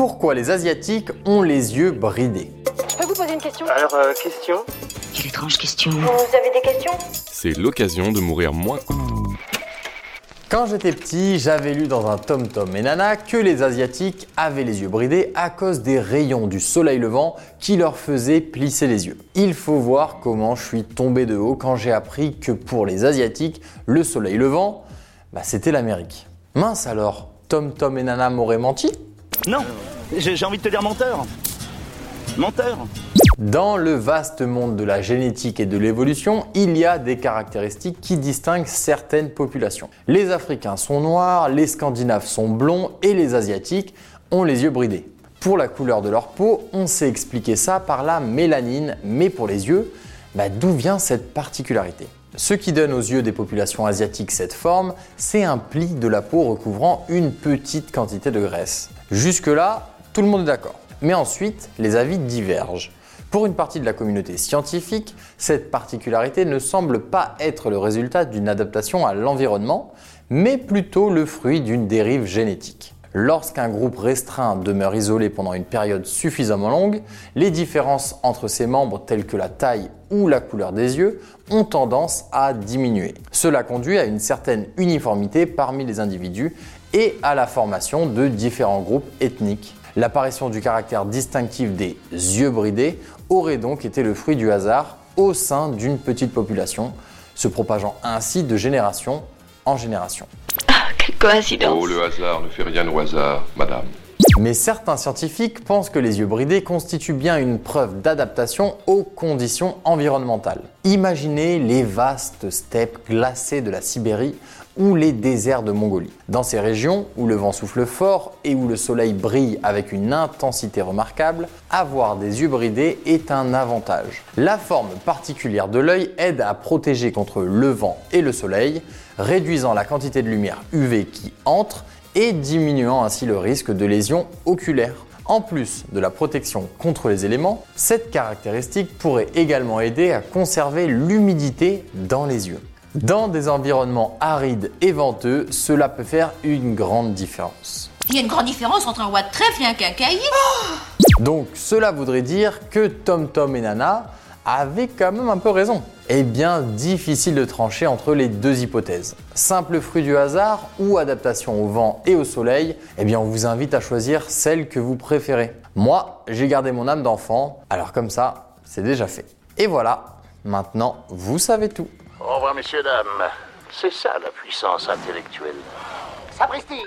Pourquoi les Asiatiques ont les yeux bridés Je peux vous poser une question Alors, euh, question Quelle étrange question. Vous avez des questions C'est l'occasion de mourir moins. Quand j'étais petit, j'avais lu dans un Tom Tom et Nana que les Asiatiques avaient les yeux bridés à cause des rayons du soleil levant qui leur faisaient plisser les yeux. Il faut voir comment je suis tombé de haut quand j'ai appris que pour les Asiatiques, le soleil levant, bah, c'était l'Amérique. Mince alors, Tom Tom et Nana m'auraient menti? Non, j'ai envie de te dire menteur. Menteur. Dans le vaste monde de la génétique et de l'évolution, il y a des caractéristiques qui distinguent certaines populations. Les Africains sont noirs, les Scandinaves sont blonds et les Asiatiques ont les yeux bridés. Pour la couleur de leur peau, on sait expliquer ça par la mélanine, mais pour les yeux, bah, d'où vient cette particularité? Ce qui donne aux yeux des populations asiatiques cette forme, c'est un pli de la peau recouvrant une petite quantité de graisse. Jusque-là, tout le monde est d'accord. Mais ensuite, les avis divergent. Pour une partie de la communauté scientifique, cette particularité ne semble pas être le résultat d'une adaptation à l'environnement, mais plutôt le fruit d'une dérive génétique. Lorsqu'un groupe restreint demeure isolé pendant une période suffisamment longue, les différences entre ses membres telles que la taille ou la couleur des yeux ont tendance à diminuer. Cela conduit à une certaine uniformité parmi les individus et à la formation de différents groupes ethniques. L'apparition du caractère distinctif des yeux bridés aurait donc été le fruit du hasard au sein d'une petite population, se propageant ainsi de génération en génération. Quelle coïncidence. Oh, le hasard ne fait rien au hasard, madame. Mais certains scientifiques pensent que les yeux bridés constituent bien une preuve d'adaptation aux conditions environnementales. Imaginez les vastes steppes glacées de la Sibérie ou les déserts de Mongolie. Dans ces régions où le vent souffle fort et où le soleil brille avec une intensité remarquable, avoir des yeux bridés est un avantage. La forme particulière de l'œil aide à protéger contre le vent et le soleil, réduisant la quantité de lumière UV qui entre et diminuant ainsi le risque de lésions oculaires. En plus de la protection contre les éléments, cette caractéristique pourrait également aider à conserver l'humidité dans les yeux. Dans des environnements arides et venteux, cela peut faire une grande différence. Il y a une grande différence entre un roi de trèfle et un quincaillier. Donc cela voudrait dire que Tom Tom et Nana avaient quand même un peu raison. Eh bien, difficile de trancher entre les deux hypothèses. Simple fruit du hasard ou adaptation au vent et au soleil, eh bien on vous invite à choisir celle que vous préférez. Moi, j'ai gardé mon âme d'enfant, alors comme ça, c'est déjà fait. Et voilà, maintenant vous savez tout. Au revoir, messieurs, dames. C'est ça la puissance intellectuelle. Sapristi